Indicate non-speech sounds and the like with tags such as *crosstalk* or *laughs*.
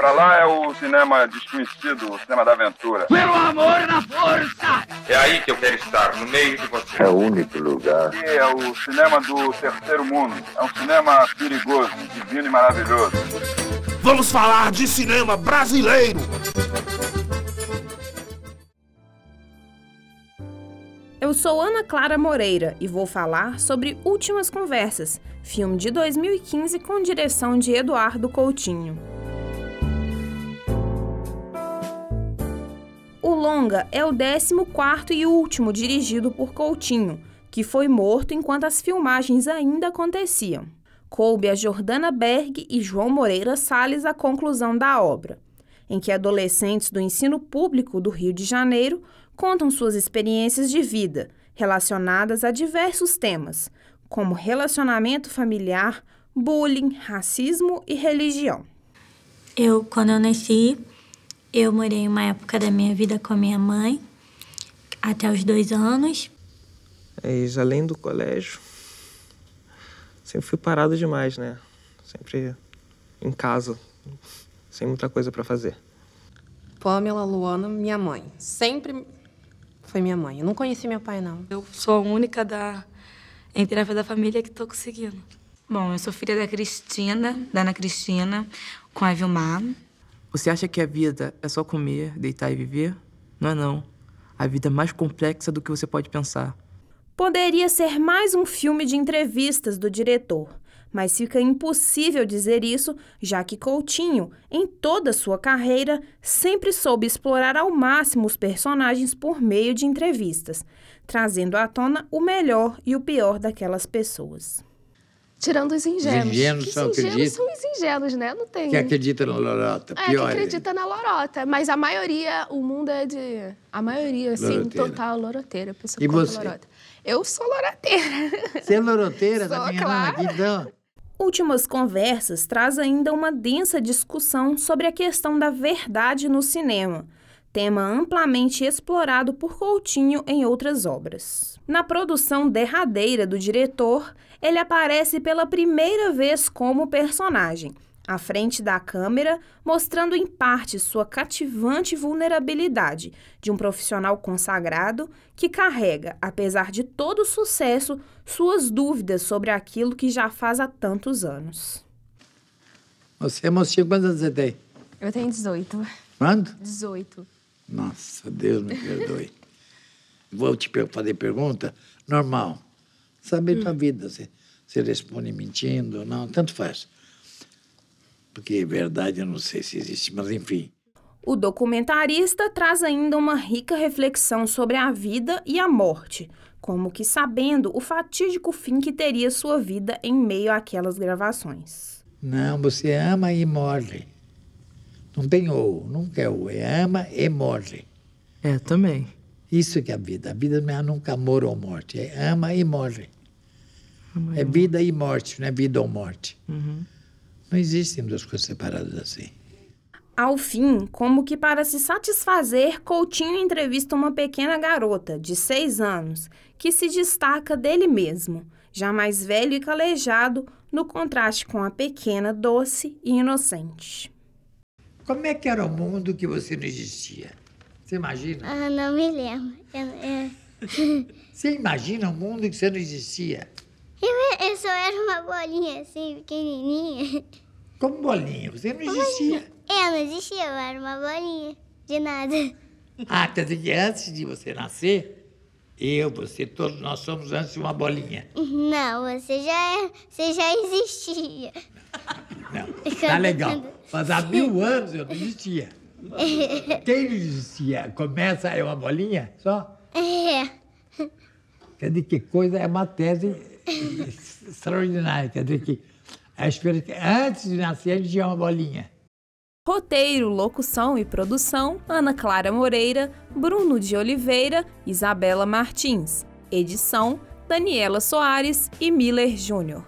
Pra lá é o cinema desconhecido, o cinema da aventura. Pelo amor na força! É aí que eu quero estar, no meio de você. É o único lugar. Aqui é o cinema do terceiro mundo. É um cinema perigoso, divino e maravilhoso. Vamos falar de cinema brasileiro! Eu sou Ana Clara Moreira e vou falar sobre Últimas Conversas, filme de 2015 com direção de Eduardo Coutinho. Longa é o 14º e último dirigido por Coutinho, que foi morto enquanto as filmagens ainda aconteciam. Coube a Jordana Berg e João Moreira Salles a conclusão da obra, em que adolescentes do ensino público do Rio de Janeiro contam suas experiências de vida relacionadas a diversos temas, como relacionamento familiar, bullying, racismo e religião. Eu, quando eu nasci, eu morei uma época da minha vida com a minha mãe, até os dois anos. É, e além do colégio, sempre fui parado demais, né? Sempre em casa, sem muita coisa para fazer. Pamela Luana, minha mãe. Sempre foi minha mãe. Eu não conheci meu pai, não. Eu sou a única da entre a da família que estou conseguindo. Bom, eu sou filha da Cristina, da Ana Cristina, com a Vilmar. Você acha que a vida é só comer, deitar e viver? Não é não. A vida é mais complexa do que você pode pensar. Poderia ser mais um filme de entrevistas do diretor, mas fica impossível dizer isso, já que Coutinho, em toda sua carreira, sempre soube explorar ao máximo os personagens por meio de entrevistas, trazendo à tona o melhor e o pior daquelas pessoas. Tirando os ingênuos. Os ingênuos que só acreditam. são os ingênuos, né? Não tem. Que acredita na lorota. É, pior. que acredita na lorota. Mas a maioria, o mundo é de. A maioria, assim, Loroteira. total loroteira. Pessoa E você? lorota. Eu sou loroteira. *laughs* Você é loroteira Sou, da minha claro. mãe, então. Últimas Conversas traz ainda uma densa discussão sobre a questão da verdade no cinema, tema amplamente explorado por Coutinho em outras obras. Na produção derradeira do diretor, ele aparece pela primeira vez como personagem, à frente da câmera, mostrando em parte sua cativante vulnerabilidade de um profissional consagrado que carrega, apesar de todo o sucesso, suas dúvidas sobre aquilo que já faz há tantos anos. Você é mocinha, quantos anos você tem? Eu tenho 18. Quanto? 18. Nossa, Deus me perdoe. Vou te fazer pergunta normal. Saber tua vida. Você, você responde mentindo ou não, tanto faz. Porque verdade eu não sei se existe, mas enfim. O documentarista traz ainda uma rica reflexão sobre a vida e a morte, como que sabendo o fatídico fim que teria sua vida em meio àquelas gravações. Não, você ama e morre. Não tem ou, nunca é ou. É ama e morre. É, também. Isso que é a vida. A vida não é nunca amor ou morte. É ama e morre. É vida e morte, não é vida ou morte. Uhum. Não existem duas coisas separadas assim. Ao fim, como que para se satisfazer, Coutinho entrevista uma pequena garota, de seis anos, que se destaca dele mesmo, já mais velho e calejado, no contraste com a pequena, doce e inocente. Como é que era o mundo que você não existia? Você imagina? Ah, não me lembro. Eu, eu, *laughs* Você imagina um mundo que você não existia? eu, eu só era uma bolinha assim, pequenininha. Como bolinha, você não existia. Eu não existia, eu era uma bolinha. De nada. Ah, quer dizer que antes de você nascer, eu, você, todos nós somos antes de uma bolinha. Não, você já, é- você já existia. Não, *laughs* tá legal. Mas há mil anos eu não existia. *laughs* Quem não existia? Começa é uma bolinha só? É. Quer dizer que coisa é uma tese extraordinária. Quer dizer que a espera que antes de nascer a gente tinha uma bolinha. Roteiro, locução e produção: Ana Clara Moreira, Bruno de Oliveira, Isabela Martins. Edição: Daniela Soares e Miller Júnior.